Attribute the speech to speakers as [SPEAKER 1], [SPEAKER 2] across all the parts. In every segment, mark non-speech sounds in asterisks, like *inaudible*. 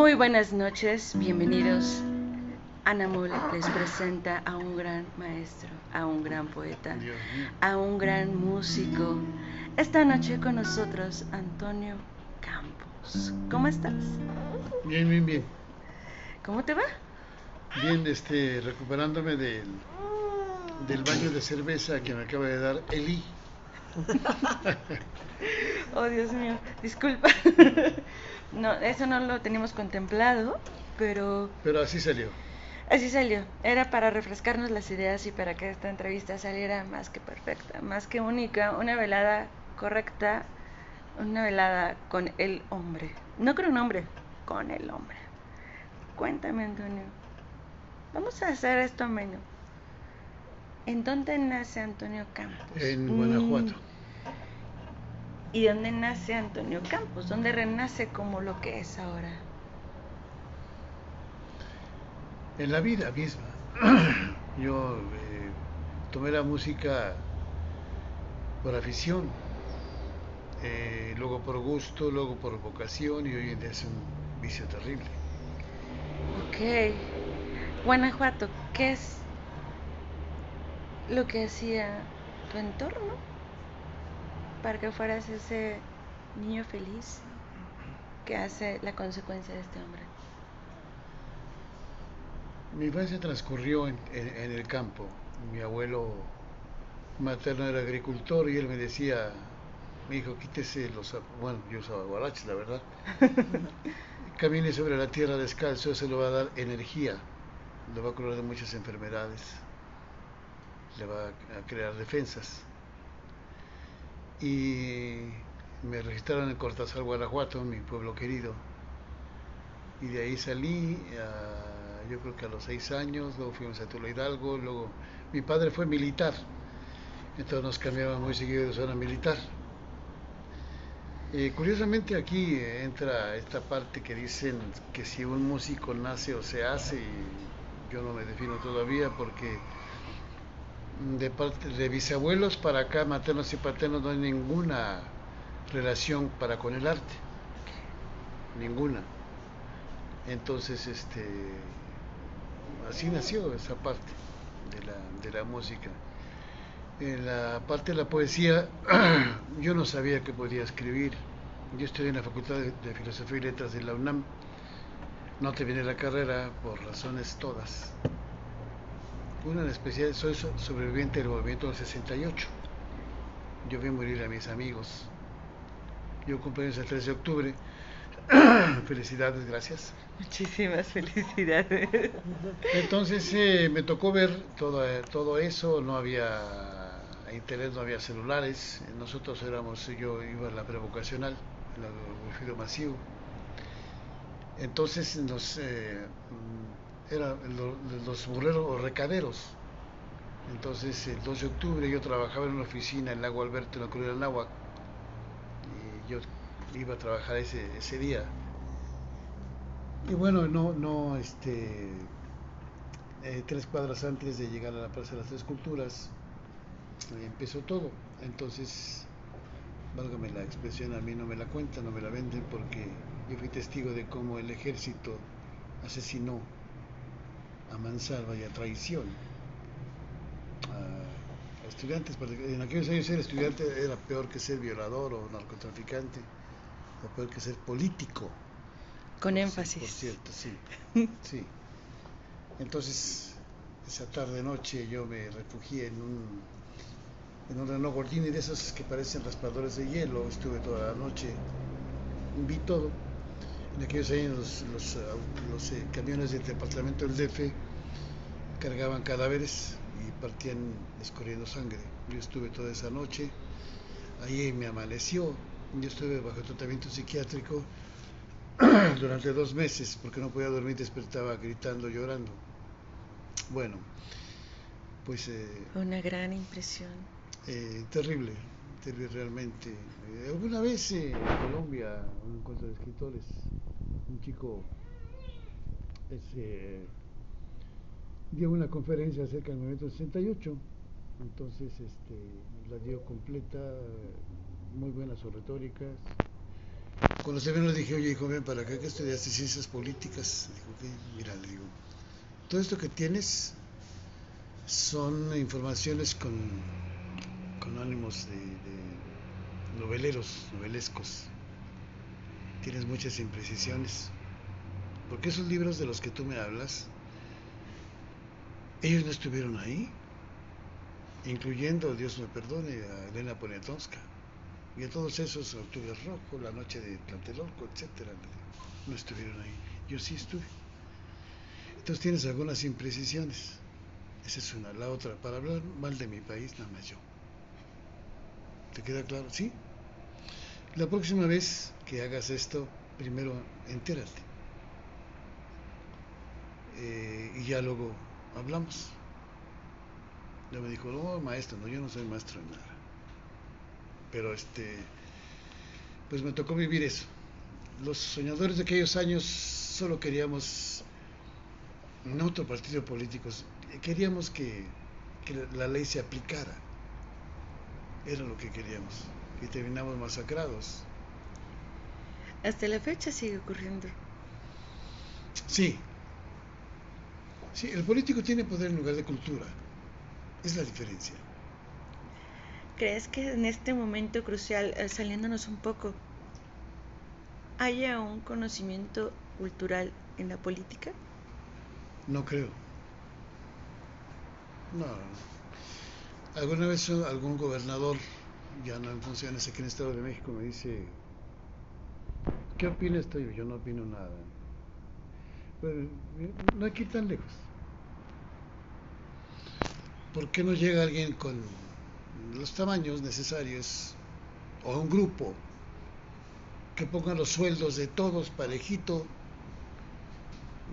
[SPEAKER 1] Muy buenas noches, bienvenidos. Ana Mole les presenta a un gran maestro, a un gran poeta, a un gran músico. Esta noche con nosotros Antonio Campos. ¿Cómo estás?
[SPEAKER 2] Bien, bien, bien.
[SPEAKER 1] ¿Cómo te va?
[SPEAKER 2] Bien, este, recuperándome del, del baño de cerveza que me acaba de dar Eli. *laughs*
[SPEAKER 1] oh, Dios mío, disculpa. *laughs* no, eso no lo teníamos contemplado, pero...
[SPEAKER 2] Pero así salió.
[SPEAKER 1] Así salió. Era para refrescarnos las ideas y para que esta entrevista saliera más que perfecta, más que única, una velada correcta, una velada con el hombre. No con un hombre, con el hombre. Cuéntame, Antonio. Vamos a hacer esto menos. ¿En dónde nace Antonio Campos?
[SPEAKER 2] En Guanajuato.
[SPEAKER 1] ¿Y dónde nace Antonio Campos? ¿Dónde renace como lo que es ahora?
[SPEAKER 2] En la vida misma. *clears throat* Yo eh, tomé la música por afición, eh, luego por gusto, luego por vocación y hoy en día es un vicio terrible.
[SPEAKER 1] Ok. Guanajuato, ¿qué es lo que hacía tu entorno para que fueras ese niño feliz que hace la consecuencia de este hombre?
[SPEAKER 2] Mi infancia transcurrió en, el campo. Mi abuelo materno era agricultor y él me decía, mi hijo, quítese los... Bueno, yo usaba guaraches, la verdad. *laughs* Camine sobre la tierra descalzo, eso le va a dar energía, le va a curar de muchas enfermedades le va a crear defensas. Y me registraron en Cortázar, Guanajuato, mi pueblo querido. Y de ahí salí, yo creo que a los seis años, luego fuimos a Tula Hidalgo, luego mi padre fue militar, entonces nos cambiaban muy seguido de zona militar. y curiosamente aquí entra esta parte que dicen que si un músico nace o se hace, yo no me defino todavía porque de parte de bisabuelos para acá, maternos y paternos, no hay ninguna relación para con el arte. Ninguna. Entonces, este, así nació esa parte de la, de la música. En la parte de la poesía, *clears throat* yo no sabía que podía escribir. Yo estudié en la Facultad de, Filosofía y Letras de la UNAM. No terminé la carrera por razones todas una en especial, soy sobreviviente del movimiento del 68. Yo vi morir a mis amigos. Yo cumpleaños el 3 de octubre. *clears throat* felicidades, gracias.
[SPEAKER 1] Muchísimas felicidades.
[SPEAKER 2] Entonces eh, me tocó ver todo, todo eso, no había internet, no había celulares. Nosotros éramos, yo iba a la prevocacional, en el masivo. Entonces nos, eh, eran los burreros o recaderos. Entonces, el 2 de octubre yo trabajaba en una oficina en Lago Alberto, en la Cruz del Náhuac, y yo iba a trabajar ese, ese día. Y bueno, no, no, este, eh, tres cuadras antes de llegar a la Plaza de las Tres Culturas, eh, empezó todo. Entonces, válgame la expresión, a mí no me la cuentan, no me la venden, porque yo fui testigo de cómo el ejército asesinó a mansalva y a traición a, estudiantes. En aquellos años ser estudiante era peor que ser violador o narcotraficante, o peor que ser político.
[SPEAKER 1] Con énfasis.
[SPEAKER 2] por cierto, sí. *laughs* sí. Entonces, esa tarde-noche yo me refugié en un, en un Renault Gordini de esos que parecen raspadores de hielo. Estuve toda la noche, vi todo en aquellos años los, los, los eh, camiones del departamento del DF cargaban cadáveres y partían escorriendo sangre. Yo estuve toda esa noche, ahí me amaneció, yo estuve bajo tratamiento psiquiátrico *clears throat* durante dos meses porque no podía dormir, despertaba gritando, llorando. Bueno, pues... Eh,
[SPEAKER 1] Una gran impresión.
[SPEAKER 2] Eh, terrible, realmente. alguna vez en Colombia, un encuentro de escritores, un chico ese, dio una conferencia acerca del movimiento 68, entonces este, la dio completa, muy buenas sus retóricas, Cuando se vino le dije, oye, hijo, ven para acá que estudiaste ciencias políticas. Dijo, que mira, le digo, todo esto que tienes son informaciones con, con ánimos de noveleros, novelescos. Tienes muchas imprecisiones. Porque esos libros de los que tú me hablas, ellos no estuvieron ahí, incluyendo, Dios me perdone, a Elena Poniatowska y a todos esos, Octubre Rojo, La Noche de Tlatelolco, etcétera, no estuvieron ahí. Yo sí estuve. Entonces tienes algunas imprecisiones. Esa es una. La otra, para hablar mal de mi país, nada más yo. ¿Te queda claro? Sí. La próxima vez que hagas esto, primero entérate. Eh, y ya luego hablamos. Ya me dijo, no, maestro, no, yo no soy maestro en nada. Pero este, pues me tocó vivir eso. Los soñadores de aquellos años solo queríamos, no otro partido político, queríamos que, que la ley se aplicara. Era lo que queríamos. Y terminamos masacrados.
[SPEAKER 1] Hasta la fecha sigue ocurriendo.
[SPEAKER 2] Sí. Sí, el político tiene poder en lugar de cultura. Es la diferencia.
[SPEAKER 1] ¿Crees que en este momento crucial, eh, saliéndonos un poco, haya un conocimiento cultural en la política?
[SPEAKER 2] No creo. No. Alguna vez algún gobernador, ya no en funciones aquí en el Estado de México, me dice, ¿qué opinas tú? Yo no opino nada. Pues, no hay que tan lejos. ¿Por qué no llega alguien con los tamaños necesarios o un grupo que ponga los sueldos de todos parejito?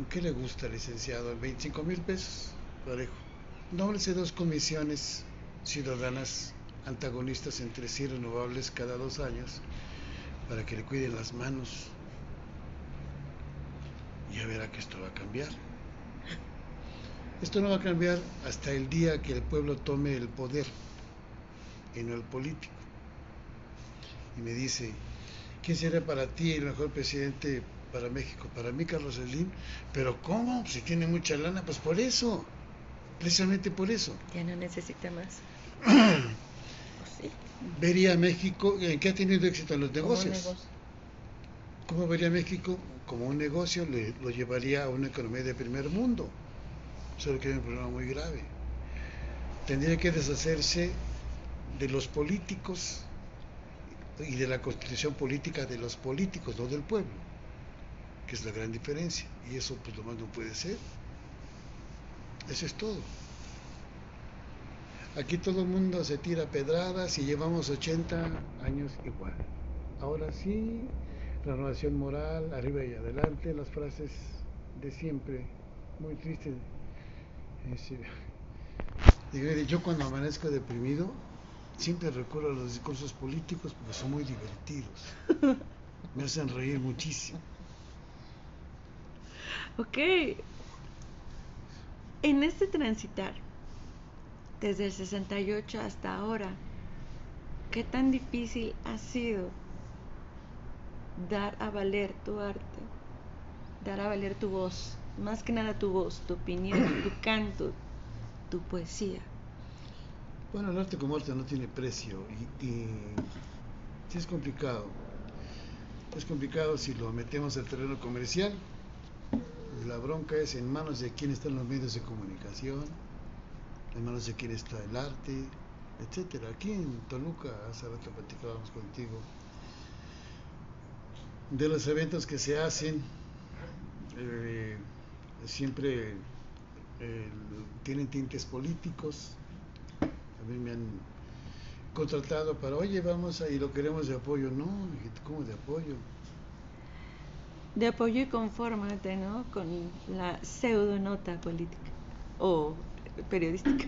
[SPEAKER 2] ¿Qué le gusta, licenciado? ¿25 mil pesos? Parejo. Nóbrese dos comisiones ciudadanas antagonistas entre sí renovables cada dos años para que le cuiden las manos. Ya verá que esto va a cambiar. Esto no va a cambiar hasta el día que el pueblo tome el poder y no el político. Y me dice, ¿quién sería para ti el mejor presidente para México? Para mí, Carlos Slim. Pero ¿cómo? Si tiene mucha lana, pues por eso. Precisamente por eso.
[SPEAKER 1] Ya no necesita más. *clears throat*
[SPEAKER 2] sí. Vería México, ¿en qué ha tenido éxito en los negocios? ¿Cómo vería México? Como un negocio le, lo llevaría a una economía de primer mundo. Solo que hay un problema muy grave. Tendría que deshacerse de los políticos y de la constitución política de los políticos, no del pueblo, que es la gran diferencia. Y eso pues lo más no puede ser. Eso es todo. Aquí todo el mundo se tira pedradas y llevamos 80 años igual. Ahora sí, renovación moral, arriba y adelante, las frases de siempre, muy tristes. Yo cuando amanezco deprimido, siempre recurro a los discursos políticos porque son muy divertidos. *laughs* Me hacen reír muchísimo.
[SPEAKER 1] Ok. En este transitar, desde el 68 hasta ahora, ¿qué tan difícil ha sido dar a valer tu arte? Dar a valer tu voz, más que nada tu voz, tu opinión, *clears throat* tu canto, tu poesía.
[SPEAKER 2] Bueno, el arte como arte no tiene precio y, y sí es complicado. Es complicado si lo metemos al terreno comercial. La bronca es en manos de quién están los medios de comunicación, en manos de quién está el arte, etcétera. Aquí en Toluca, hace rato platicábamos contigo, de los eventos que se hacen, eh, siempre eh, tienen tintes políticos. A mí me han contratado para, oye, vamos a, y lo queremos de apoyo. No, ¿cómo de apoyo?
[SPEAKER 1] De apoyo y confórmate, ¿no? Con la pseudo nota política o periodística.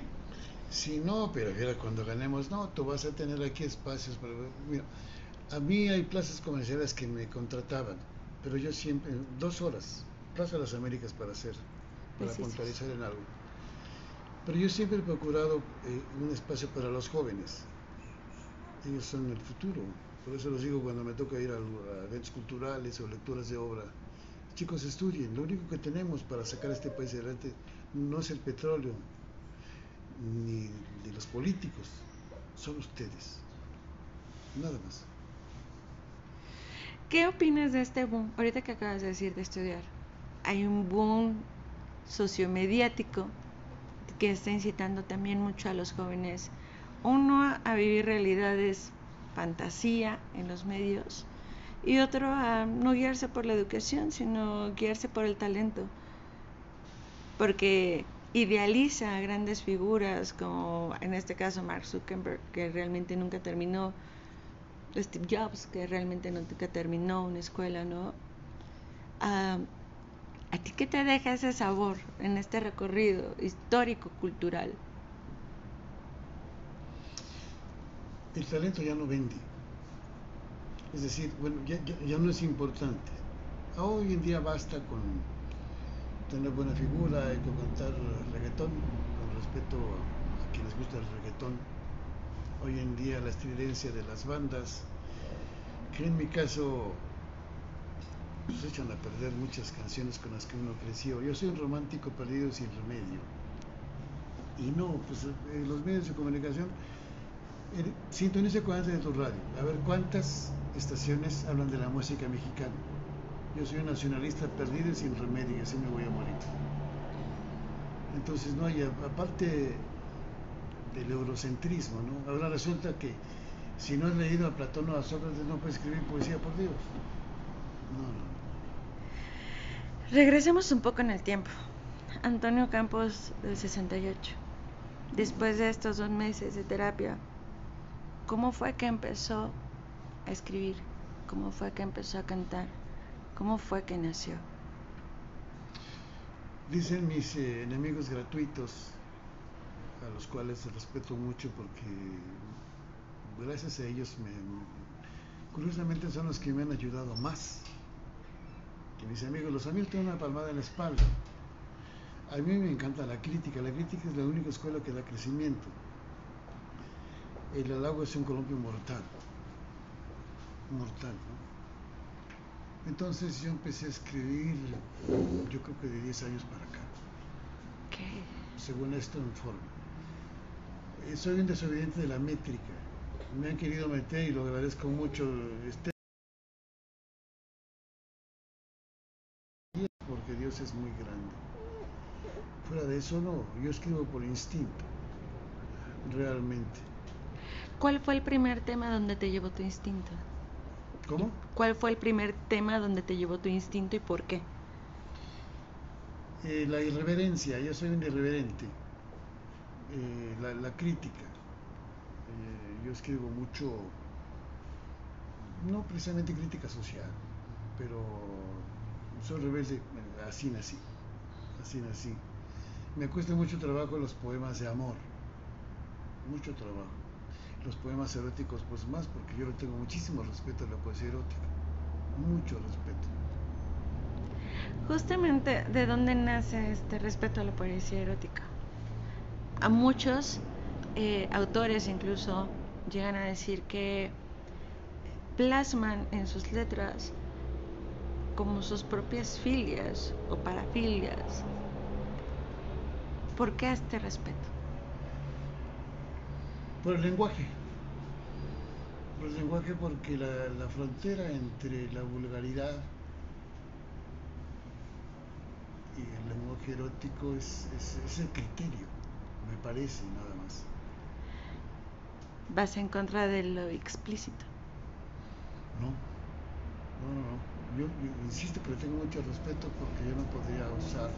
[SPEAKER 2] Sí, no, pero mira, cuando ganemos, no, tú vas a tener aquí espacios. Para, mira, a mí hay plazas comerciales que me contrataban, pero yo siempre, dos horas, Plaza de las Américas para hacer, para puntualizar en algo. Pero yo siempre he procurado eh, un espacio para los jóvenes. Ellos son el futuro. Por eso les digo cuando me toca ir a, a eventos culturales o lecturas de obra, chicos estudien, lo único que tenemos para sacar este país adelante no es el petróleo, ni de los políticos, son ustedes, nada más.
[SPEAKER 1] ¿Qué opinas de este boom? Ahorita que acabas de decir de estudiar, hay un boom sociomediático que está incitando también mucho a los jóvenes, uno a vivir realidades fantasía en los medios y otro a no guiarse por la educación, sino guiarse por el talento. Porque idealiza grandes figuras como en este caso Mark Zuckerberg, que realmente nunca terminó Steve Jobs, que realmente nunca terminó una escuela, ¿no? Ah, ¿A ti qué te deja ese sabor en este recorrido histórico, cultural?
[SPEAKER 2] El talento ya no vende. Es decir, bueno, ya, ya, no es importante. Hoy en día basta con tener buena figura y con cantar reggaetón, con respeto a quienes gusta el reggaetón hoy en día la estridencia de las bandas, que en mi caso pues echan a perder muchas canciones con las que uno creció. Yo soy un romántico perdido sin remedio. Y no, pues eh, los medios de comunicación, eh, sintonice con de tu radio, a ver cuántas estaciones hablan de la música mexicana. Yo soy un nacionalista perdido y sin remedio y así me voy a morir. Entonces, no hay, aparte del eurocentrismo, ¿no? Ahora resulta que si no has leído a Platón o a Sócrates no puedes escribir poesía por Dios. No, no.
[SPEAKER 1] Regresemos un poco en el tiempo. Antonio Campos del 68. Después de estos dos meses de terapia, ¿cómo fue que empezó a escribir? ¿Cómo fue que empezó a cantar? ¿Cómo fue que nació?
[SPEAKER 2] Dicen mis eh, enemigos gratuitos a los cuales respeto mucho porque gracias a ellos me, curiosamente son los que me han ayudado más que mis amigos. Los amigos tienen una palmada en la espalda. A mí me encanta la crítica. La crítica es la única escuela que da crecimiento. El halago es un colombio mortal. Mortal, ¿no? Entonces yo empecé a escribir, yo creo que de 10 años para acá.
[SPEAKER 1] ¿Qué?
[SPEAKER 2] Según esto informe. Eh, soy un desobediente de la métrica. Me han querido meter y lo agradezco mucho. Este porque Dios es muy grande. Fuera de eso no, yo escribo por instinto, realmente.
[SPEAKER 1] ¿Cuál fue el primer tema donde te llevó tu instinto?
[SPEAKER 2] ¿Cómo?
[SPEAKER 1] ¿Cuál fue el primer tema donde te llevó tu instinto y por qué?
[SPEAKER 2] Eh, la irreverencia, yo soy un irreverente. Eh, la, crítica. Eh, yo escribo mucho, no precisamente crítica social, pero soy rebelde, así nací, así nací. Me cuesta mucho trabajo los poemas de amor, mucho trabajo. Los poemas eróticos, pues más, porque yo le tengo muchísimo respeto a la poesía erótica, mucho respeto.
[SPEAKER 1] Justamente, ¿de dónde nace este respeto a la poesía erótica? a muchos eh, autores incluso llegan a decir que plasman en sus letras como sus propias filias o parafilias. ¿Por qué este respeto?
[SPEAKER 2] Por el lenguaje. Por el lenguaje porque la, frontera entre la vulgaridad y el lenguaje erótico es, es el criterio me parece nada más.
[SPEAKER 1] ¿Vas en contra de lo explícito?
[SPEAKER 2] No, no, no, Yo, insisto que le tengo mucho respeto porque yo no podría usar,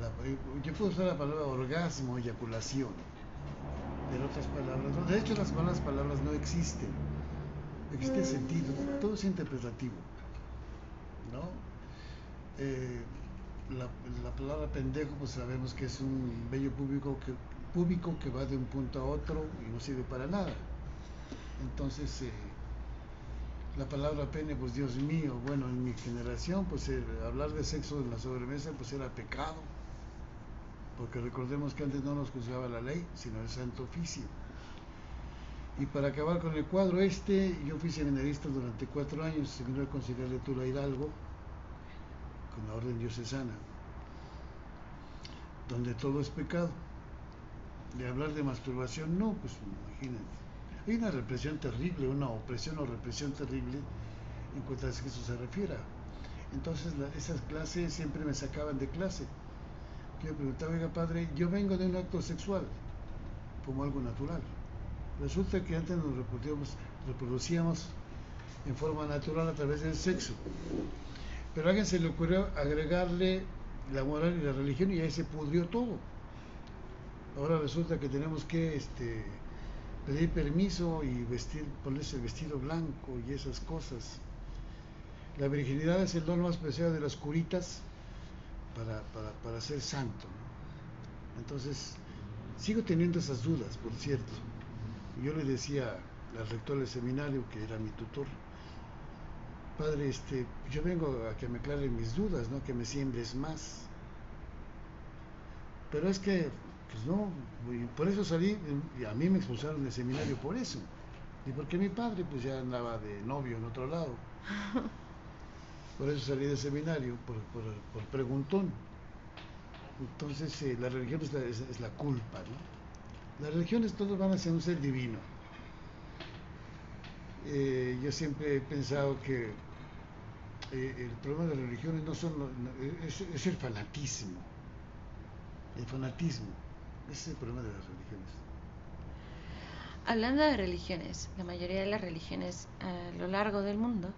[SPEAKER 2] la, yo puedo usar la palabra orgasmo, eyaculación, pero otras palabras, de hecho las malas palabras no existen, existe sentido, todo es interpretativo, ¿no? Eh, la, palabra pendejo, pues sabemos que es un bello público que, público que va de un punto a otro y no sirve para nada. Entonces, eh, la palabra pene, pues Dios mío, bueno, en mi generación, pues eh, hablar de sexo en la sobremesa, pues era pecado. Porque recordemos que antes no nos juzgaba la ley, sino el santo oficio. Y para acabar con el cuadro este, yo fui seminarista durante cuatro años, seminario conciliar de Tula Hidalgo, con la orden diocesana, donde todo es pecado. De hablar de masturbación, no, pues imagínate. Hay una represión terrible, una opresión o represión terrible en cuanto a eso se refiera. Entonces esas clases siempre me sacaban de clase. Yo preguntaba, oiga padre, yo vengo de un acto sexual, como algo natural. Resulta que antes nos reproducíamos, reproducíamos en forma natural a través del sexo. Pero a alguien se le ocurrió agregarle la moral y la religión y ahí se pudrió todo. Ahora resulta que tenemos que este, pedir permiso y vestir, ponerse el vestido blanco y esas cosas. La virginidad es el don más preciado de las curitas para, para, ser santo. Entonces, sigo teniendo esas dudas, por cierto. Yo le decía al rector del seminario, que era mi tutor, padre, este, yo vengo a que me aclaren mis dudas, no que me siembres más. Pero es que, pues no, por eso salí, y a mí me expulsaron del seminario por eso. Y porque mi padre pues ya andaba de novio en otro lado. *laughs* Por eso salí del seminario, por, por, preguntón. Entonces, eh, la religión es la, es, la, culpa, ¿no? Las religiones todos van hacia un ser divino. Eh, yo siempre he pensado que eh, el problema de las religiones no son es, es, el fanatismo. El fanatismo. Ese es el problema de las religiones.
[SPEAKER 1] Hablando de religiones, la mayoría de las religiones a lo largo del mundo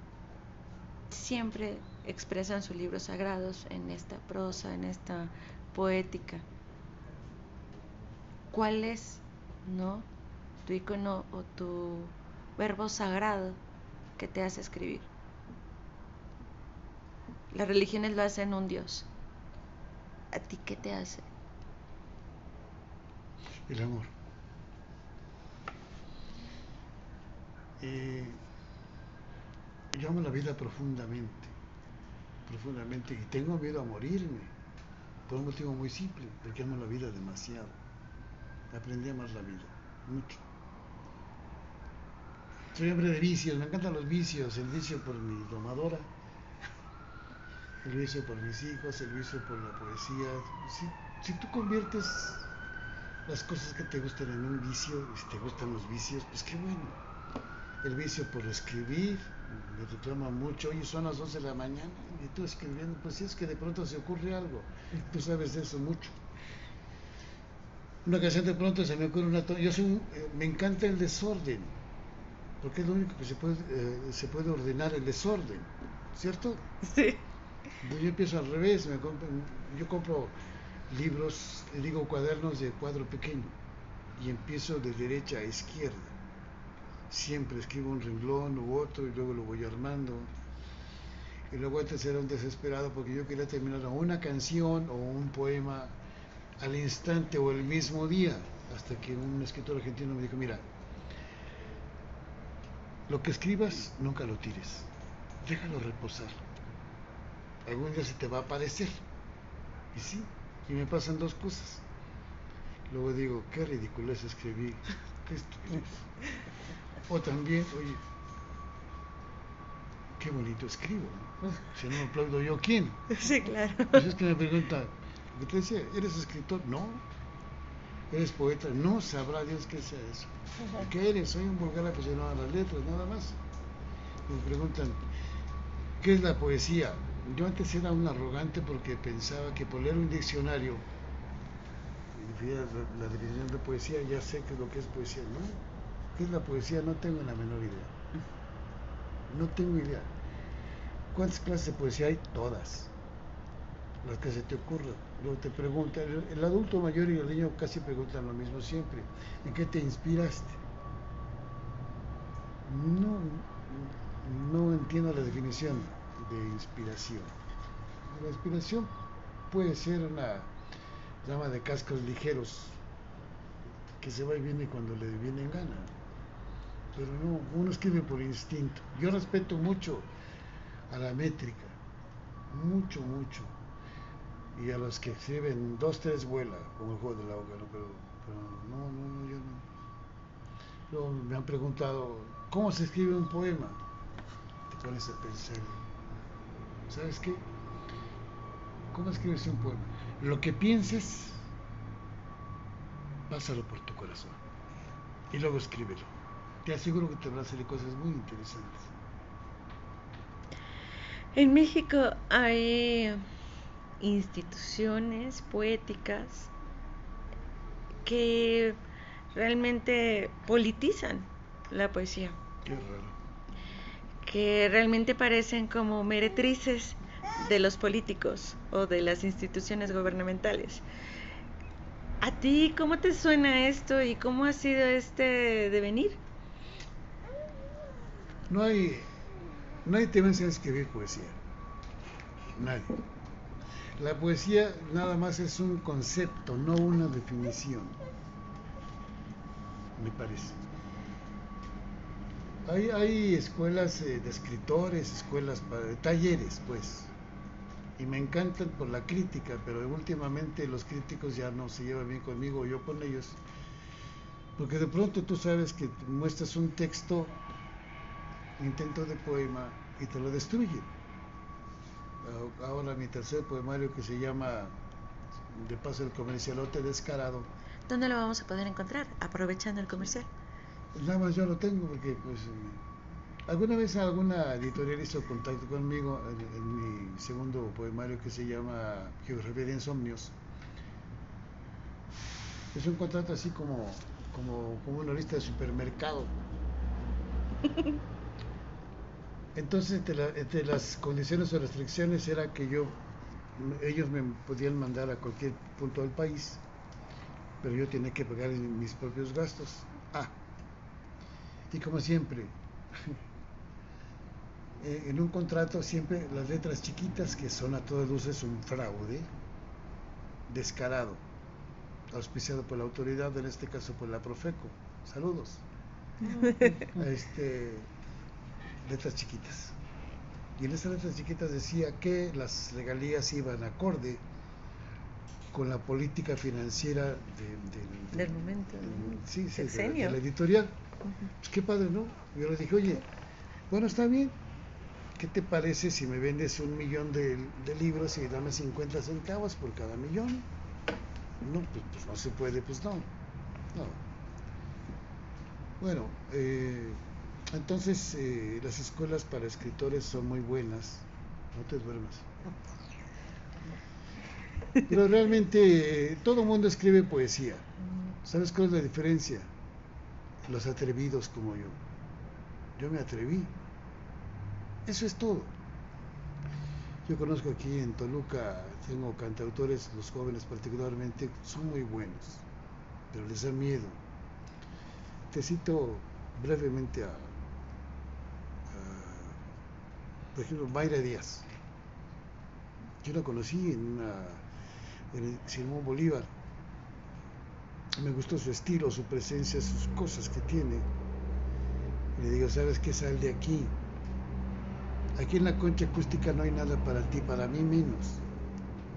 [SPEAKER 1] siempre expresan sus libros sagrados en esta prosa, en esta poética. ¿Cuál es, no, tu icono o tu verbo sagrado que te hace escribir? Las religiones lo hacen un Dios. ¿A ti qué te hace?
[SPEAKER 2] El amor. Eh, yo amo la vida profundamente, profundamente, y tengo miedo a morirme, por un motivo muy simple, porque amo la vida demasiado. Aprendí a amar la vida, mucho. Soy hombre de vicios, me encantan los vicios, el vicio por mi domadora, el vicio por mis hijos, el vicio por la poesía. Si, si tú conviertes las cosas que te gustan en un vicio, y si te gustan los vicios, pues qué bueno el vicio por escribir, me reclama mucho, oye, son las 12 de la mañana y tú escribiendo, pues si es que de pronto se ocurre algo, tú sabes de eso mucho. Una ocasión de pronto se me ocurre una... Yo soy eh, me encanta el desorden, porque es lo único que se puede, eh, se puede ordenar, el desorden, ¿cierto?
[SPEAKER 1] Sí.
[SPEAKER 2] Yo empiezo al revés, me compro, yo compro libros, digo cuadernos de cuadro pequeño, y empiezo de derecha a izquierda siempre escribo un renglón u otro y luego lo voy armando. Y luego antes era un desesperado porque yo quería terminar una canción o un poema al instante o el mismo día, hasta que un escritor argentino me dijo, mira, lo que escribas nunca lo tires, déjalo reposar. Algún día se te va a aparecer. Y sí, y me pasan dos cosas. Luego digo, qué ridículo es escribir, qué. O también, oye, qué bonito escribo. Si no me aplaudo yo, ¿quién?
[SPEAKER 1] Sí, claro.
[SPEAKER 2] Pues es que me pregunta, te decía, ¿eres escritor? No. ¿Eres poeta? No, sabrá Dios que sea eso. ¿Qué eres? Soy un vulgar aficionado a las letras, nada más. Me preguntan, ¿qué es la poesía? Yo antes era un arrogante porque pensaba que por leer un diccionario, la, definición de poesía, ya sé que lo que es poesía, ¿no? ¿Qué es la poesía? No tengo la menor idea. No tengo idea. ¿Cuántas clases de poesía hay? Todas. Las que se te ocurran. Luego te preguntan, el adulto mayor y el niño casi preguntan lo mismo siempre. ¿En qué te inspiraste? No, no entiendo la definición de inspiración. La inspiración puede ser una llama de cascos ligeros que se va y viene cuando le viene en gana pero no, uno escribe por instinto. Yo respeto mucho a la métrica, mucho, mucho. Y a los que escriben dos, tres vuela, como el juego del agua, pero, pero no, no, no, yo no. Me han preguntado, ¿cómo se escribe un poema? Te pones a pensar, ¿sabes qué? ¿Cómo escribes un poema? Lo que pienses, pásalo por tu corazón y luego escríbelo. Te aseguro que te van a salir cosas muy interesantes.
[SPEAKER 1] En México hay instituciones poéticas que realmente politizan la poesía.
[SPEAKER 2] Qué raro.
[SPEAKER 1] Que realmente parecen como meretrices de los políticos o de las instituciones gubernamentales. ¿A ti cómo te suena esto y cómo ha sido este devenir?
[SPEAKER 2] No hay, nadie te va a escribir poesía. Nadie. La poesía nada más es un concepto, no una definición. Me parece. Hay, hay escuelas eh, de escritores, escuelas para talleres, pues. Y me encantan por la crítica, pero últimamente los críticos ya no se llevan bien conmigo, yo con ellos. Porque de pronto tú sabes que muestras un texto, intento de poema, y te lo destruyen. Ahora mi tercer poemario que se llama De paso el comercialote descarado.
[SPEAKER 1] ¿Dónde lo vamos a poder encontrar? Aprovechando el comercial.
[SPEAKER 2] Nada más yo lo tengo porque pues alguna vez alguna editorial hizo contacto conmigo en, en mi segundo poemario que se llama Geografía de Insomnios. Es un contrato así como, como, como una lista de supermercado. *laughs* Entonces, entre, la- entre las condiciones o restricciones era que yo, ellos me podían mandar a cualquier punto del país, pero yo tenía que pagar mis propios gastos. Ah, y como siempre, *laughs* eh, en un contrato siempre las letras chiquitas, que son a todas luces un fraude, descarado, auspiciado por la autoridad, en este caso por la Profeco. Saludos. *laughs* Este, letras chiquitas. Y en esas letras chiquitas decía que las regalías iban acorde con la política financiera de- del-
[SPEAKER 1] Del momento,
[SPEAKER 2] sí, sí, de, de la editorial. Pues qué padre, ¿no? Yo le dije, oye, bueno, está bien. ¿Qué te parece si me vendes un millón de, libros y dame 50 centavos por cada millón? No, pues, pues no se puede, pues no. No. Bueno, eh, entonces eh, las escuelas para escritores son muy buenas. No te duermas. Pero realmente eh, todo mundo escribe poesía. ¿Sabes cuál es la diferencia? Los atrevidos como yo. Yo me atreví. Eso es todo. Yo conozco aquí en Toluca, tengo cantautores, los jóvenes particularmente, son muy buenos, pero les da miedo. Te cito brevemente a, por ejemplo, Mayra Díaz. Yo la conocí en, una, Simón Bolívar. Me gustó su estilo, su presencia, sus cosas que tiene. Le digo, ¿sabes qué? Sal de aquí. Aquí en la concha acústica no hay nada para ti, para mí menos.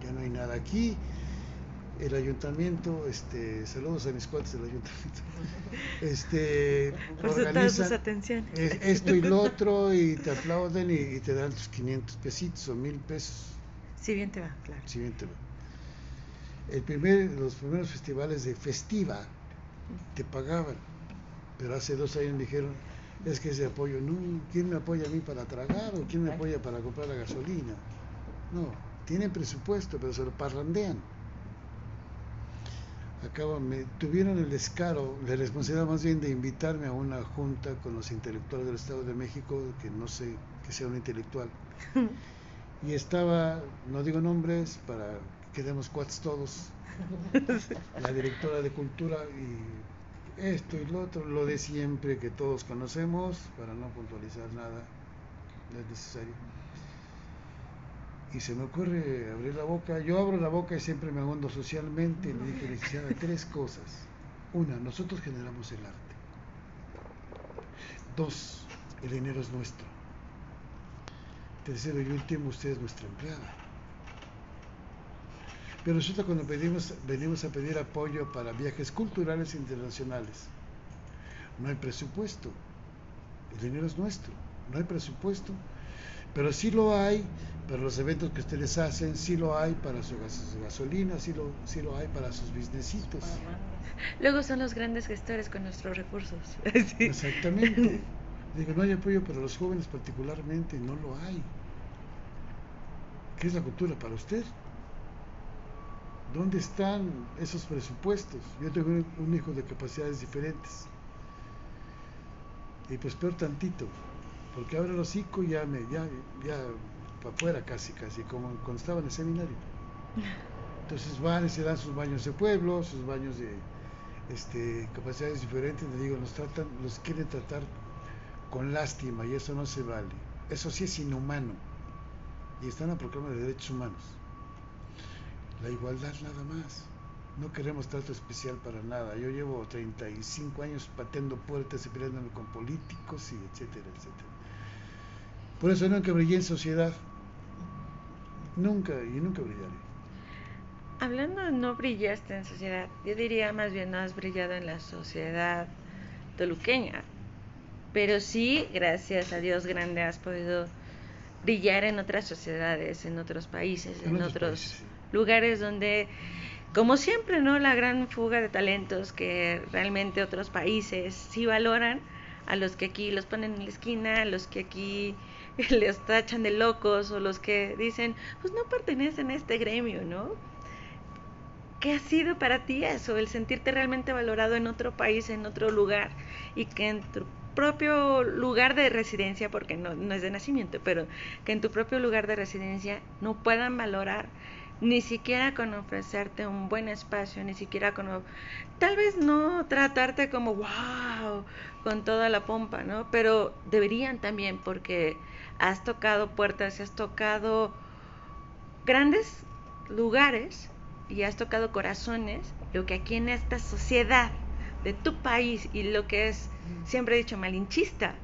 [SPEAKER 2] Ya no hay nada aquí. El ayuntamiento, este, saludos a mis cuates del ayuntamiento, *laughs* este,
[SPEAKER 1] Por
[SPEAKER 2] organizan
[SPEAKER 1] atenciones.
[SPEAKER 2] eh, esto y lo otro y te aplauden y, y te dan tus 500 pesitos o 1000 pesos.
[SPEAKER 1] Si bien te va, claro.
[SPEAKER 2] Si bien te va. El primer, los primeros festivales de Festiva te pagaban, pero hace dos años me dijeron, es que ese apoyo, no, ¿quién me apoya a mí para tragar o quién me apoya para comprar la gasolina? No, tienen presupuesto, pero se lo parrandean. Acaban, me, tuvieron el descaro, la responsabilidad más bien de invitarme a una junta con los intelectuales del Estado de México, que no sé que sea un intelectual. *laughs* Y estaba, no digo nombres, para que quedemos cuates todos, *laughs* la directora de cultura y esto y lo otro, lo de siempre que todos conocemos, para no puntualizar nada, no es necesario. Y se me ocurre abrir la boca, yo abro la boca y siempre me hundo socialmente, le dije, licenciada, tres cosas. Una, nosotros generamos el arte. Dos, el dinero es nuestro. Tercero y último, usted es nuestra empleada. Pero resulta cuando pedimos, venimos a pedir apoyo para viajes culturales internacionales, no hay presupuesto. El dinero es nuestro, no hay presupuesto. Pero sí lo hay para los eventos que ustedes hacen, sí lo hay para su, gasolina, sí lo, sí lo hay para sus businessitos. *laughs*
[SPEAKER 1] Luego son los grandes gestores con nuestros recursos. *laughs*
[SPEAKER 2] Exactamente. *laughs* Digo, no hay apoyo para los jóvenes particularmente, no lo hay. ¿Qué es la cultura para usted? ¿Dónde están esos presupuestos? Yo tengo un hijo de capacidades diferentes. Y pues peor tantito, porque el hocico y ya me, ya, ya para afuera casi, casi, como cuando estaba en el seminario. Entonces van y se dan sus baños de pueblo, sus baños de este, capacidades diferentes, le digo, los tratan, los quieren tratar con lástima y eso no se vale. Eso sí es inhumano. Y están a proclama de derechos humanos la igualdad nada más. No queremos trato especial para nada. Yo llevo 35 años pateando puertas y peleándome con políticos y etcétera, etcétera. Por eso nunca brillé en sociedad. Nunca y nunca brillaré.
[SPEAKER 1] Hablando de no brillaste en sociedad, yo diría más bien no has brillado en la sociedad toluqueña. Pero sí, gracias a Dios grande, has podido brillar en otras sociedades, en otros países, en, otros, lugares donde, como siempre, ¿no? La gran fuga de talentos que realmente otros países sí valoran, a los que aquí los ponen en la esquina, a los que aquí *laughs* les tachan de locos o los que dicen, pues no pertenecen a este gremio, ¿no? ¿Qué ha sido para ti eso, el sentirte realmente valorado en otro país, en otro lugar y que en tu propio lugar de residencia, porque no, no es de nacimiento, pero que en tu propio lugar de residencia no puedan valorar ni siquiera con ofrecerte un buen espacio, ni siquiera con tal vez no tratarte como wow, con toda la pompa, ¿no? Pero deberían también porque has tocado puertas, has tocado grandes lugares y has tocado corazones, lo que aquí en esta sociedad de tu país y lo que es siempre he dicho malinchista,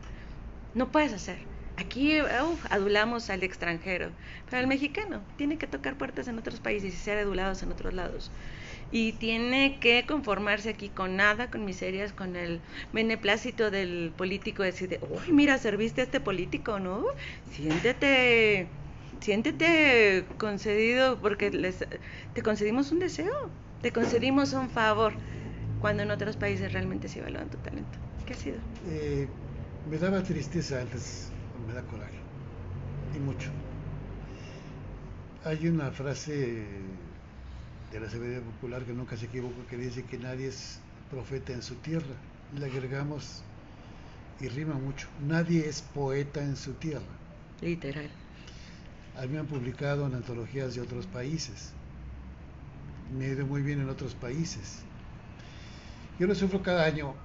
[SPEAKER 1] no puedes hacer. Aquí adulamos al extranjero, pero el mexicano tiene que tocar puertas en otros países y ser adulados en otros lados. Y tiene que conformarse aquí con nada, con miserias, con el beneplácito del político, decir, uy, mira, serviste a este político, ¿no? Siéntete, siéntete concedido porque les, te concedimos un deseo, te concedimos un favor, cuando en otros países realmente se evalúan tu talento. ¿Qué ha sido?
[SPEAKER 2] Eh, me daba tristeza antes me da coraje. Y mucho. Hay una frase de la sabiduría popular que nunca se equivoca que dice que nadie es profeta en su tierra. Le agregamos y rima mucho. Nadie es poeta en su tierra.
[SPEAKER 1] Literal.
[SPEAKER 2] A mí me han publicado en antologías de otros países. Me he ido muy bien en otros países. Yo lo sufro cada año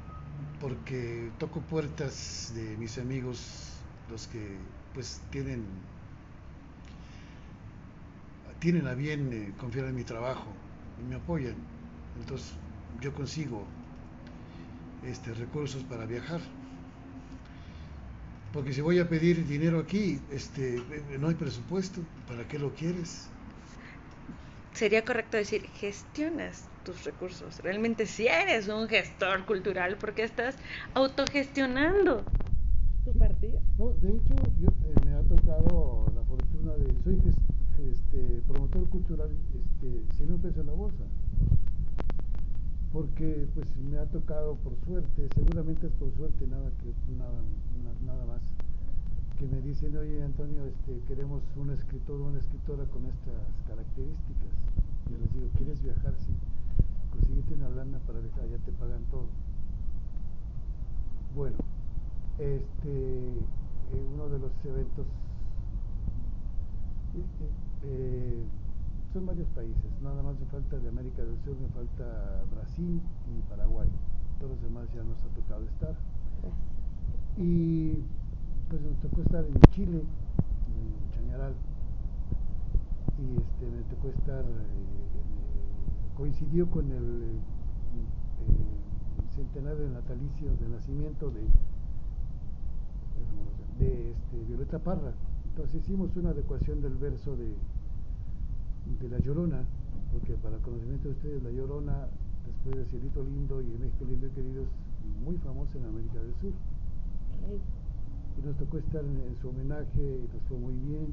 [SPEAKER 2] porque toco puertas de mis amigos los que pues tienen tienen a bien eh, confiar en mi trabajo y me apoyan. Entonces yo consigo este, recursos para viajar. Porque si voy a pedir dinero aquí, este, eh, no hay presupuesto. ¿Para qué lo quieres?
[SPEAKER 1] Sería correcto decir, gestionas tus recursos. Realmente si eres un gestor cultural porque estás autogestionando.
[SPEAKER 2] No, de hecho, yo, eh, me ha tocado la fortuna de, soy este, promotor cultural este, sin un peso en la bolsa. Porque pues me ha tocado por suerte, seguramente es por suerte, nada que nada, nada más, que me dicen, oye Antonio, este, queremos un escritor o una escritora con estas características. Yo les digo, ¿quieres viajar? Sí. Consíguete una lana para viajar, ya te pagan todo. Bueno, este, eh, uno de los eventos, eh, son varios países, nada más me falta de América del Sur, me falta Brasil y Paraguay, todos los demás ya nos ha tocado estar. Y pues nos tocó estar en Chile, en Chañaral, y este, me tocó estar, eh, coincidió con el centenario de natalicio de nacimiento de de este, Violeta Parra. Entonces hicimos una adecuación del verso de, de La Llorona, porque para conocimiento de ustedes La Llorona después de Cielito Lindo y México Lindo y Querido, es muy famosa en América del Sur. Y nos tocó estar en, su homenaje y nos fue muy bien.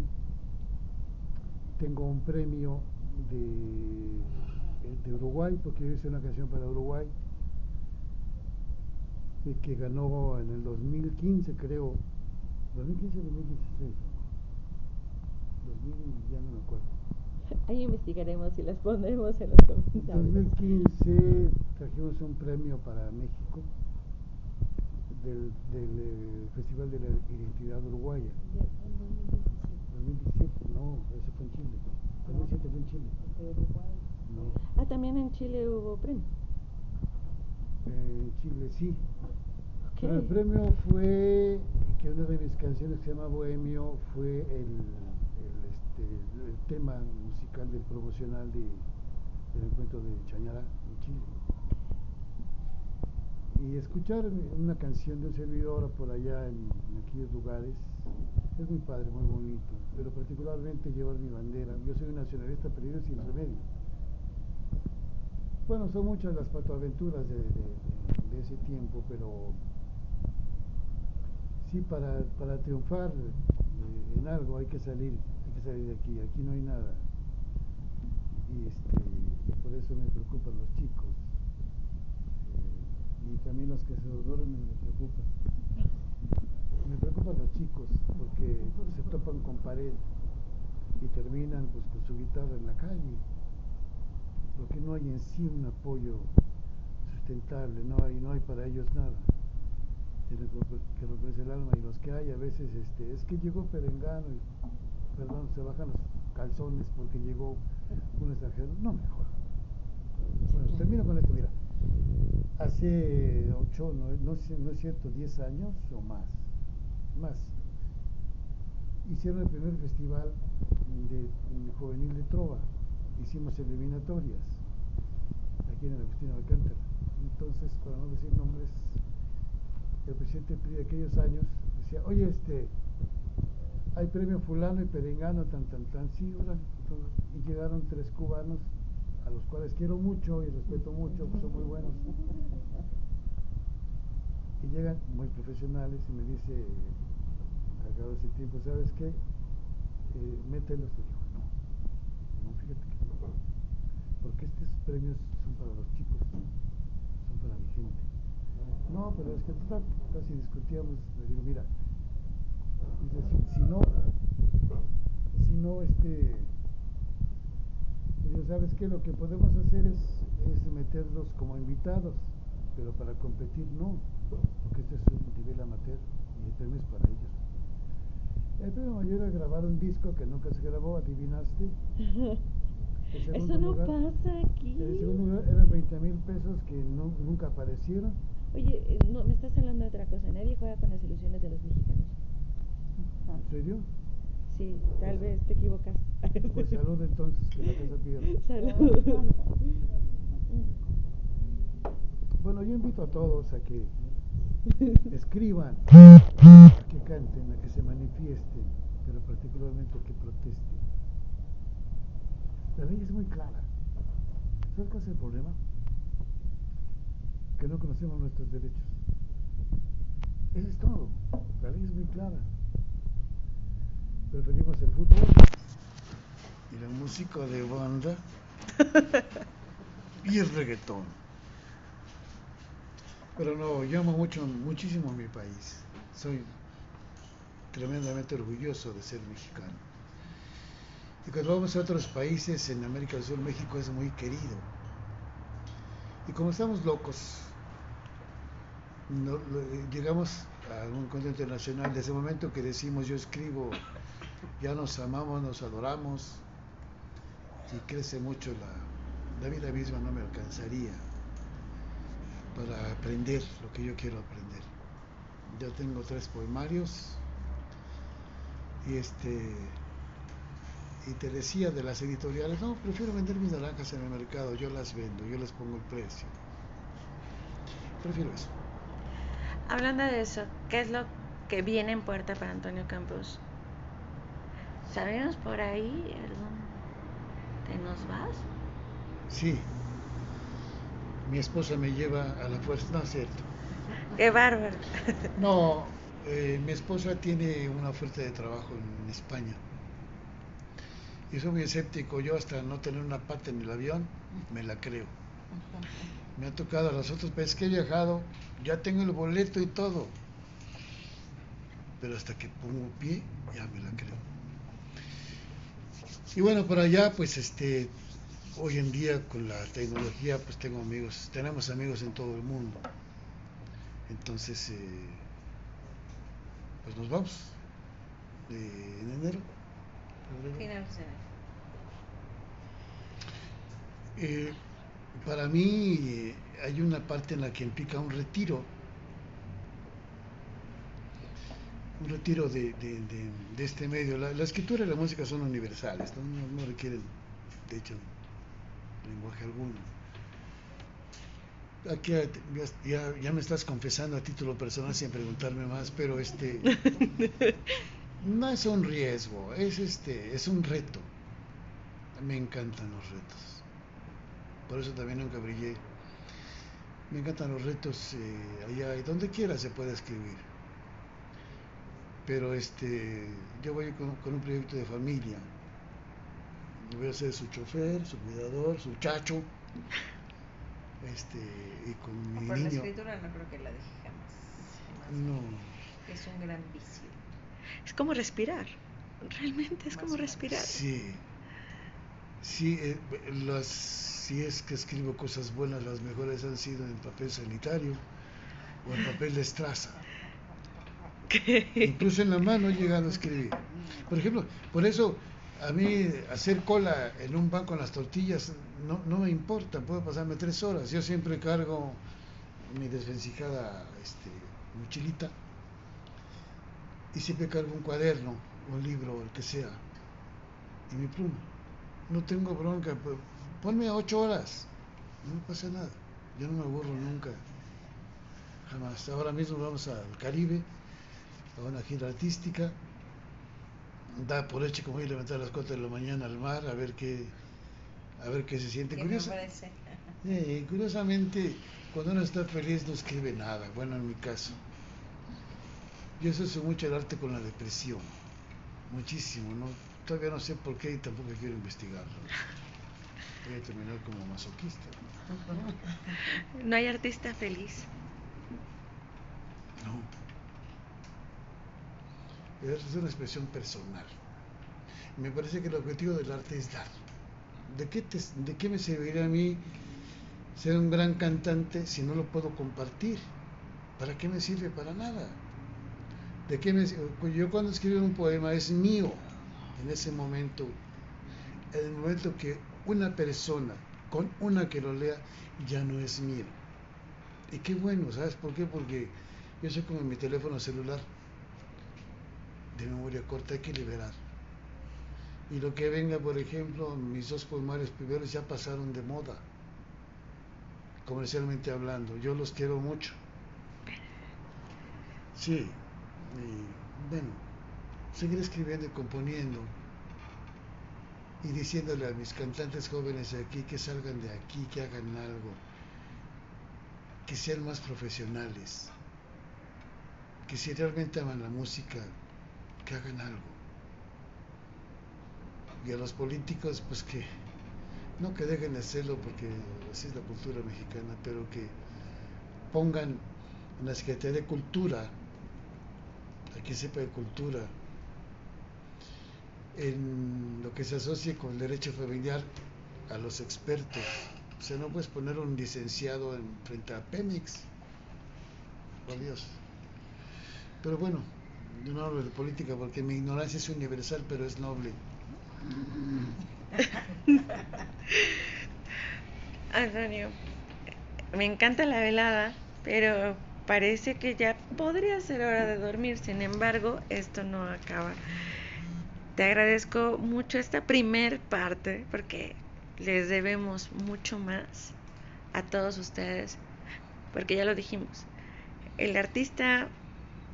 [SPEAKER 2] Tengo un premio de, de Uruguay, porque yo hice una canción para Uruguay, que ganó en el 2015, creo, 2015 o 2016. 2000, ya no me acuerdo.
[SPEAKER 1] Ahí investigaremos y las pondremos en los comentarios.
[SPEAKER 2] En 2015 trajimos un premio para México del, del eh, Festival de la Identidad Uruguaya.
[SPEAKER 1] ¿En
[SPEAKER 2] 2017? No, ese fue en Chile. 2017 fue en Chile.
[SPEAKER 1] No. Ah, también en Chile hubo premio.
[SPEAKER 2] Eh, en Chile sí. Pero el premio fue que una de mis canciones que se llama Bohemio fue el, este, el tema musical del promocional de, del encuentro de Chañara en Chile. Y escuchar una canción de un servidor por allá en, aquellos lugares es muy padre, muy bonito, pero particularmente llevar mi bandera. Yo soy un nacionalista perdido sin remedio. Bueno, son muchas las patoaventuras de, de ese tiempo, pero sí, para, para triunfar eh, en algo hay que salir, hay que salir de aquí, aquí no hay nada. Y este, por eso me preocupan los chicos. Eh, y también los que se duermen me preocupan. Me preocupan los chicos porque se topan con pared y terminan pues con su guitarra en la calle. Porque no hay en sí un apoyo sustentable, no hay, no hay para ellos nada que romperse el alma y los que hay a veces este es que llegó Perengano y perdón se bajan los calzones porque llegó un extranjero. No mejor bueno termino con esto mira. Hace ocho no, no, no es cierto diez años o más más. Hicieron el primer festival de, de juvenil de trova. Hicimos eliminatorias aquí en el Agustín Alcántara. Entonces para no decir nombres el presidente de aquellos años decía, oye, este, hay premio fulano y perengano, tan, tan, tan, sí, y llegaron tres cubanos, a los cuales quiero mucho y respeto mucho, que son muy buenos. Y llegan muy profesionales y me dice, cagado ese tiempo, ¿sabes qué? Eh, mételos. Y digo, no, no, fíjate que no, porque estos premios son para los chicos, son para mi gente. No, pero es que total, casi discutíamos, le digo, mira, dice, si, si, no, si no, este, digo, ¿sabes qué? Lo que podemos hacer es, es meterlos como invitados, pero para competir no, porque este es un nivel amateur y el premio es para ellos. El premio mayor era grabar un disco que nunca se grabó, adivinaste. *laughs*
[SPEAKER 1] Eso no pasa aquí.
[SPEAKER 2] En segundo lugar eran 20 mil pesos que no, nunca aparecieron.
[SPEAKER 1] Oye, eh, no, me estás hablando de otra cosa. Nadie juega con las ilusiones de los mexicanos.
[SPEAKER 2] ¿En serio?
[SPEAKER 1] Sí, tal vez te equivocas.
[SPEAKER 2] Pues salud entonces, que la casa pierde.
[SPEAKER 1] Salud.
[SPEAKER 2] Bueno, yo invito a todos a que escriban, *laughs* a que canten, a que se manifiesten, pero particularmente a que protesten. La ley es muy clara. ¿Sabes cuál es el problema? Que no conocemos nuestros derechos. Eso es todo. La ley es muy clara. Preferimos el fútbol y la música de banda *laughs* y el reggaetón. Pero no, yo amo mucho, muchísimo a mi país. Soy tremendamente orgulloso de ser mexicano. Y cuando vamos a otros países en América del Sur, México es muy querido. Y como estamos locos, no, llegamos a un encuentro internacional, desde ese momento que decimos yo escribo, ya nos amamos, nos adoramos y crece mucho la, la vida misma, no me alcanzaría para aprender lo que yo quiero aprender. Ya tengo tres poemarios y este y te decía de las editoriales, no, prefiero vender mis naranjas en el mercado, yo las vendo, yo les pongo el precio. Prefiero eso.
[SPEAKER 1] Hablando de eso, ¿qué es lo que viene en puerta para Antonio Campos? ¿Sabemos por ahí algún... ¿Te nos vas?
[SPEAKER 2] Sí. mi esposa me lleva a la fuerza, no es cierto.
[SPEAKER 1] Qué bárbaro. *laughs*
[SPEAKER 2] No, eh, mi esposa tiene una oferta de trabajo en España. Y soy muy escéptico, yo hasta no tener una pata en el avión, me la creo. Me ha tocado a los otros países que he viajado, ya tengo el boleto y todo. Pero hasta que pongo pie, ya me la creo. Y bueno, por allá, pues este, hoy en día con la tecnología, pues tengo amigos, tenemos amigos en todo el mundo. Entonces, eh, pues nos vamos en enero. Eh, para mí eh, hay una parte en la que implica un retiro. Un retiro de, este medio. La, escritura y la música son universales, no, requieren, de hecho, lenguaje alguno. Aquí ya, ya, me estás confesando a título personal sin preguntarme más, pero este *laughs* no es un riesgo, es este, es un reto. Me encantan los retos. Por eso también nunca brillé. Me encantan los retos eh, allá y donde quiera se puede escribir. Pero este, yo voy con, un proyecto de familia. Voy a ser su chofer, su cuidador, su chacho. Este, y con mi
[SPEAKER 3] por
[SPEAKER 2] niño.
[SPEAKER 3] la escritura no creo que la deje jamás.
[SPEAKER 2] No.
[SPEAKER 3] Es un gran vicio.
[SPEAKER 1] Es como respirar. Realmente es como respirar.
[SPEAKER 2] Sí. Sí, eh, las, si es que escribo cosas buenas, las mejores han sido en papel sanitario o en papel de estraza. Incluso en la mano he llegado a escribir. Por ejemplo, por eso a mí hacer cola en un banco en las tortillas no, no me importa, puedo pasarme tres horas. Yo siempre cargo mi desvencijada este, mochilita y siempre cargo un cuaderno, un libro, el que sea, y mi pluma. No tengo bronca, pues, ponme a ocho horas, no me pasa nada, yo no me aburro nunca, jamás. Ahora mismo vamos al Caribe, a una gira artística, da por hecho como voy a levantar a las cuatro de la mañana al mar a ver qué, a ver qué se siente.
[SPEAKER 3] Curiosa,
[SPEAKER 2] eh, *laughs* curiosamente, cuando uno está feliz no escribe nada, bueno en mi caso. Yo asocio mucho el arte con la depresión, muchísimo, ¿no? Todavía no sé por qué y tampoco quiero investigarlo. Voy a terminar como masoquista.
[SPEAKER 1] No hay artista feliz.
[SPEAKER 2] No. Es una expresión personal. Me parece que el objetivo del arte es dar. ¿De qué, ¿De qué me serviría a mí ser un gran cantante si no lo puedo compartir? ¿Para qué me sirve? Para nada. ¿De qué me, yo cuando escribo un poema es mío en ese momento, en el momento que una persona con una que lo lea ya no es mío. Y qué bueno, ¿sabes por qué? Porque yo soy como mi teléfono celular de memoria corta, hay que liberar. Y lo que venga, por ejemplo, mis dos poemarios primeros ya pasaron de moda, comercialmente hablando. Yo los quiero mucho. Sí, y bueno, seguir escribiendo y componiendo y diciéndole a mis cantantes jóvenes de aquí que salgan de aquí, que hagan algo, que sean más profesionales, que si realmente aman la música, que hagan algo. Y a los políticos, pues que no que dejen de hacerlo porque así es la cultura mexicana, pero que pongan en la Secretaría de Cultura que sepa de cultura, en lo que se asocie con el derecho familiar a los expertos. O sea, no puedes poner un licenciado en, frente a Pemex. Por Dios. Pero bueno, yo no hablo de política porque mi ignorancia es universal, pero es noble. *laughs*
[SPEAKER 1] Antonio, me encanta la velada, pero parece que ya podría ser hora de dormir, sin embargo, esto no acaba. Te agradezco mucho esta primer parte porque les debemos mucho más a todos ustedes, porque ya lo dijimos, el artista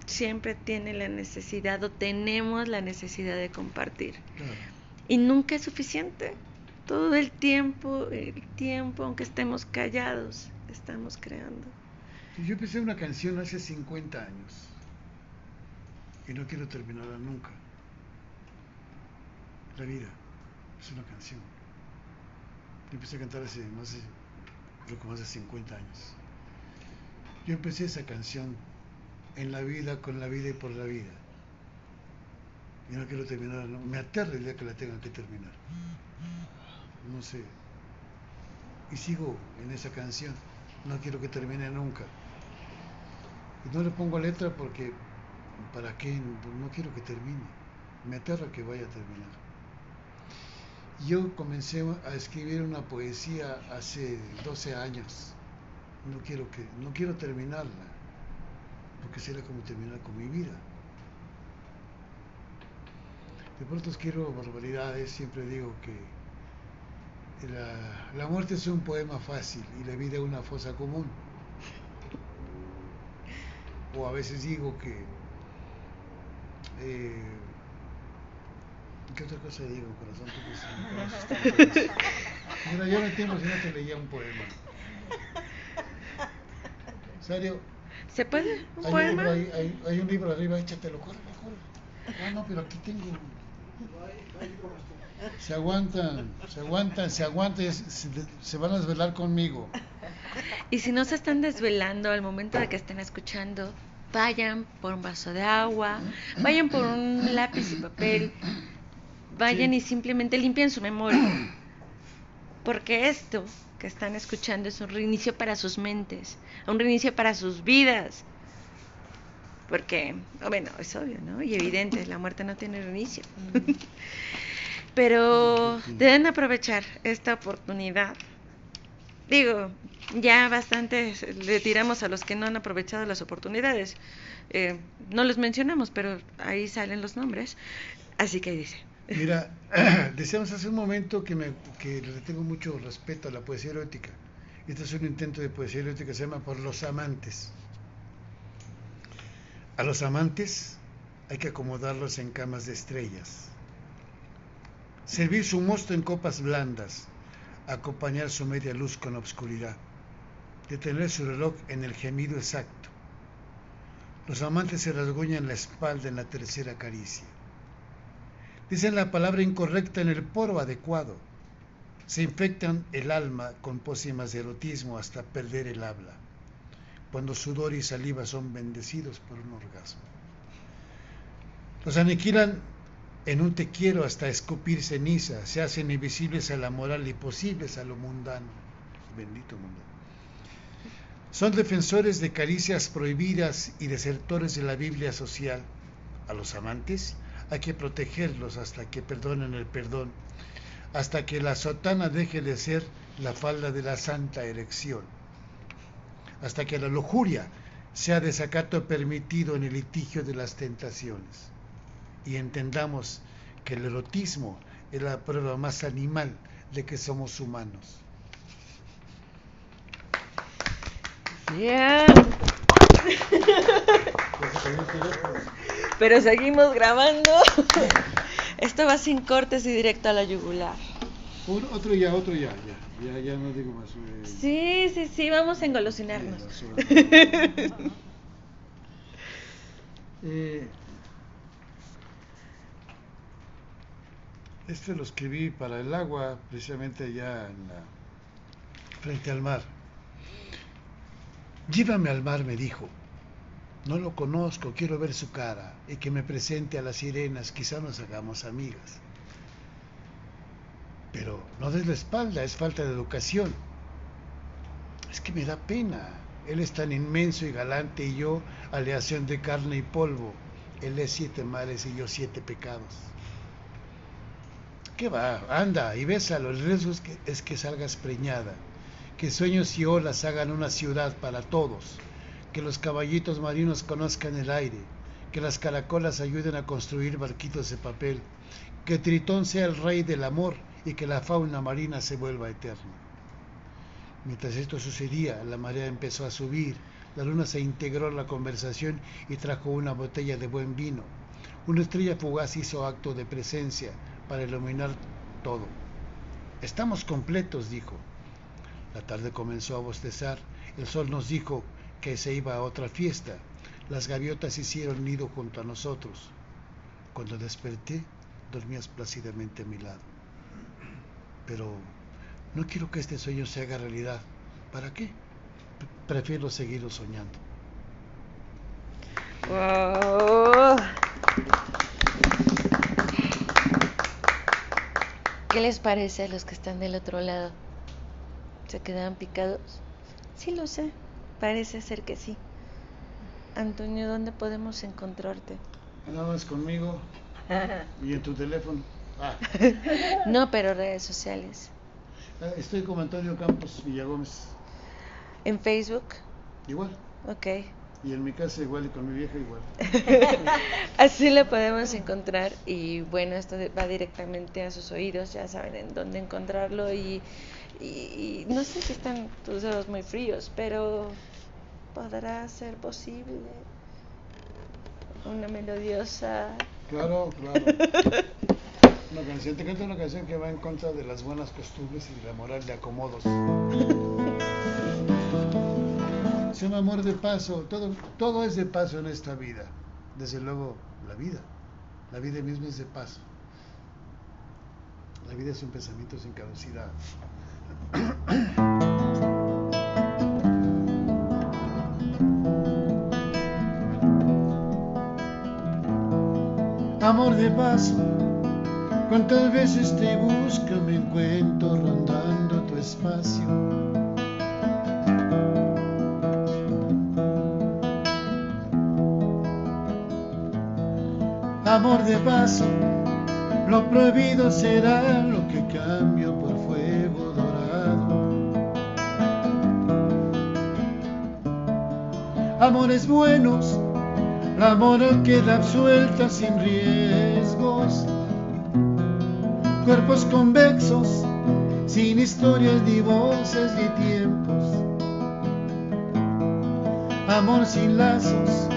[SPEAKER 1] siempre tiene la necesidad o tenemos la necesidad de compartir. Y nunca es suficiente. Todo el tiempo, el tiempo, aunque estemos callados, estamos creando.
[SPEAKER 2] Yo empecé una canción hace 50 años y no quiero terminarla nunca. La vida es una canción. Empecé a cantar hace más de, creo que más de 50 años. Yo empecé esa canción en la vida, con la vida y por la vida. Y no quiero terminar, me aterra el día que la tenga que terminar. No sé. Y sigo en esa canción. No quiero que termine nunca. Y no le pongo letra porque, ¿para qué? No quiero que termine. Me aterra que vaya a terminar. Yo comencé a escribir una poesía hace 12 años. No quiero que, no quiero terminarla, porque será como terminar con mi vida. De pronto quiero barbaridades, siempre digo que la, la muerte es un poema fácil y la vida es una fosa común. O a veces digo que eh, ¿Qué otra cosa digo, corazón? Mira, yo no entiendo si no te leía un poema. ¿Serio?
[SPEAKER 1] ¿Se puede? ¿Un
[SPEAKER 2] hay
[SPEAKER 1] poema?
[SPEAKER 2] Un libro, hay, hay, un libro arriba, échatelo, corre, corre. Ah, no, pero aquí tengo. Se aguantan, se aguantan, se aguantan, se, se van a desvelar conmigo.
[SPEAKER 1] Y si no se están desvelando al momento de que estén escuchando, vayan por un vaso de agua, vayan por un lápiz y papel, vayan sí. y simplemente limpien su memoria. *clears throat* Porque esto que están escuchando es un reinicio para sus mentes, un reinicio para sus vidas. Porque, bueno, es obvio, ¿no? Y evidente, la muerte no tiene reinicio. *laughs* Pero deben aprovechar esta oportunidad. Digo, ya bastante le tiramos a los que no han aprovechado las oportunidades. Eh, no los mencionamos, pero ahí salen los nombres. Así que dice.
[SPEAKER 2] Mira, *clears throat* decíamos hace un momento que, me, que le tengo mucho respeto a la poesía erótica. Este es un intento de poesía erótica que se llama Por los amantes. A los amantes hay que acomodarlos en camas de estrellas. Servir su mosto en copas blandas. Acompañar su media luz con obscuridad. Detener su reloj en el gemido exacto. Los amantes se rasguñan la espalda en la tercera caricia. Dicen la palabra incorrecta en el poro adecuado. Se infectan el alma con pócimas de erotismo hasta perder el habla, cuando sudor y saliva son bendecidos por un orgasmo. Los aniquilan en un te quiero hasta escupir ceniza, se hacen invisibles a la moral y posibles a lo mundano. Bendito mundo. Son defensores de caricias prohibidas y desertores de la Biblia social. A los amantes hay que protegerlos hasta que perdonen el perdón, hasta que la sotana deje de ser la falda de la santa erección, hasta que la lujuria sea desacato permitido en el litigio de las tentaciones. Y entendamos que el erotismo es la prueba más animal de que somos humanos.
[SPEAKER 1] Yeah. Pero seguimos grabando. *laughs* Esto va sin cortes y directo a la yugular.
[SPEAKER 2] Un, otro ya, otro ya, ya, ya, ya no digo más. Eh,
[SPEAKER 1] sí, sí, sí, vamos a engolosinarnos. *laughs*
[SPEAKER 2] eh, este lo escribí para el agua, precisamente allá en la, frente al mar. Llévame al mar, me dijo. No lo conozco, quiero ver su cara y que me presente a las sirenas, quizá nos hagamos amigas. Pero no des la espalda, es falta de educación. Es que me da pena. Él es tan inmenso y galante y yo, aleación de carne y polvo. Él es siete mares y yo siete pecados. ¿Qué va? Anda y bésalo. El riesgo es que, es que salgas preñada. Que sueños y olas hagan una ciudad para todos que los caballitos marinos conozcan el aire, que las caracolas ayuden a construir barquitos de papel, que Tritón sea el rey del amor y que la fauna marina se vuelva eterna. Mientras esto sucedía, la marea empezó a subir, la luna se integró en la conversación y trajo una botella de buen vino. Una estrella fugaz hizo acto de presencia para iluminar todo. Estamos completos, dijo. La tarde comenzó a bostezar El sol nos dijo que se iba a otra fiesta. Las gaviotas hicieron nido junto a nosotros. Cuando desperté, dormías plácidamente a mi lado. Pero no quiero que este sueño se haga realidad. ¿Para qué? Prefiero seguirlo soñando.
[SPEAKER 1] Wow. ¿Qué les parece a los que están del otro lado? ¿Se quedaban picados? Sí, lo sé. Parece ser que sí. Antonio, ¿dónde podemos encontrarte?
[SPEAKER 2] Nada más conmigo *laughs* y en tu teléfono. Ah, *laughs*
[SPEAKER 1] No, pero redes sociales.
[SPEAKER 2] ah, estoy como Antonio Campos Villagómez.
[SPEAKER 1] En Facebook.
[SPEAKER 2] Igual.
[SPEAKER 1] Ok.
[SPEAKER 2] Y en mi casa igual y con mi vieja igual. *laughs*
[SPEAKER 1] Así lo podemos encontrar y bueno, esto va directamente a sus oídos, ya saben en dónde encontrarlo y, y- y no sé si están tus dedos muy fríos, pero podrá ser posible una melodiosa...
[SPEAKER 2] Claro, claro. Una canción, te canto una canción que va en contra de las buenas costumbres y de la moral de acomodos. Se llama amor de paso, todo, todo es de paso en esta vida. Desde luego, la vida. La vida misma es de paso. La vida es un pensamiento sin caducidad. Amor de paso, cuántas veces te busco, me encuentro rondando tu espacio. Amor de paso, lo prohibido será lo que cambio por fuego dorado. Amores buenos, la moral queda absuelta sin riesgos. Cuerpos convexos, sin historias ni voces ni tiempos. Amor sin lazos,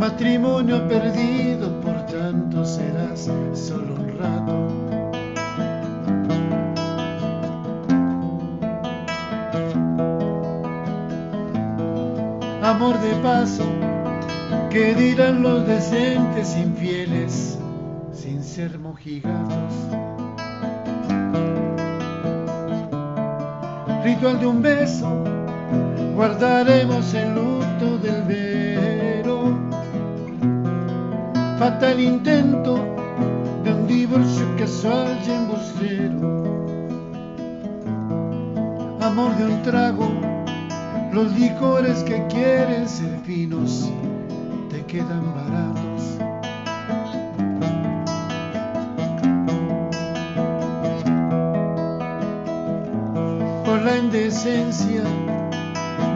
[SPEAKER 2] matrimonio perdido, serás solo un rato. Amor de paso, ¿qué dirán los decentes infieles sin ser mojigatos? Ritual de un beso, guardaremos el luto Fatal intento de un divorcio casual y embustero. Amor de un trago, los licores que quieren ser finos te quedan baratos. Por la indecencia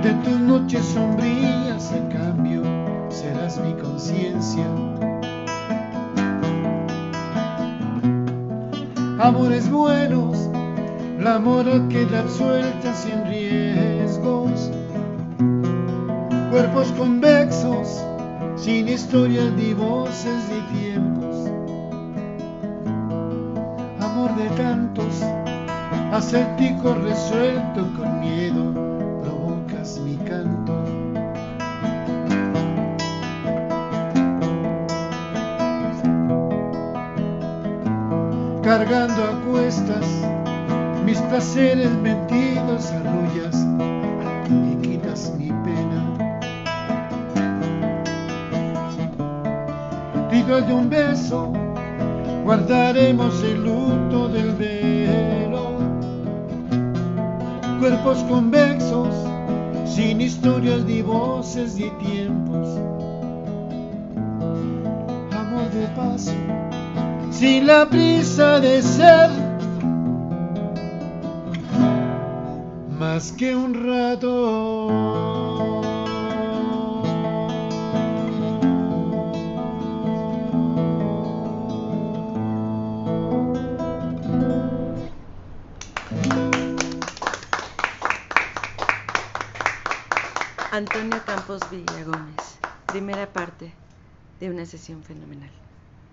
[SPEAKER 2] de tus noches sombrías, a cambio serás mi conciencia. Amores buenos, la moral queda absuelta sin riesgos. Cuerpos convexos, sin historias ni voces ni tiempos. Amor de cantos, acertijo resuelto con miedo, Cargando a cuestas mis placeres mentidos arrullas y quitas mi pena. Ritual de un beso, guardaremos el luto del velo. Cuerpos convexos, sin historias ni voces ni tiempos. Amor de paso, sin la prisa de ser más que un rato.
[SPEAKER 1] Antonio Campos Villagómez, primera parte de una sesión fenomenal.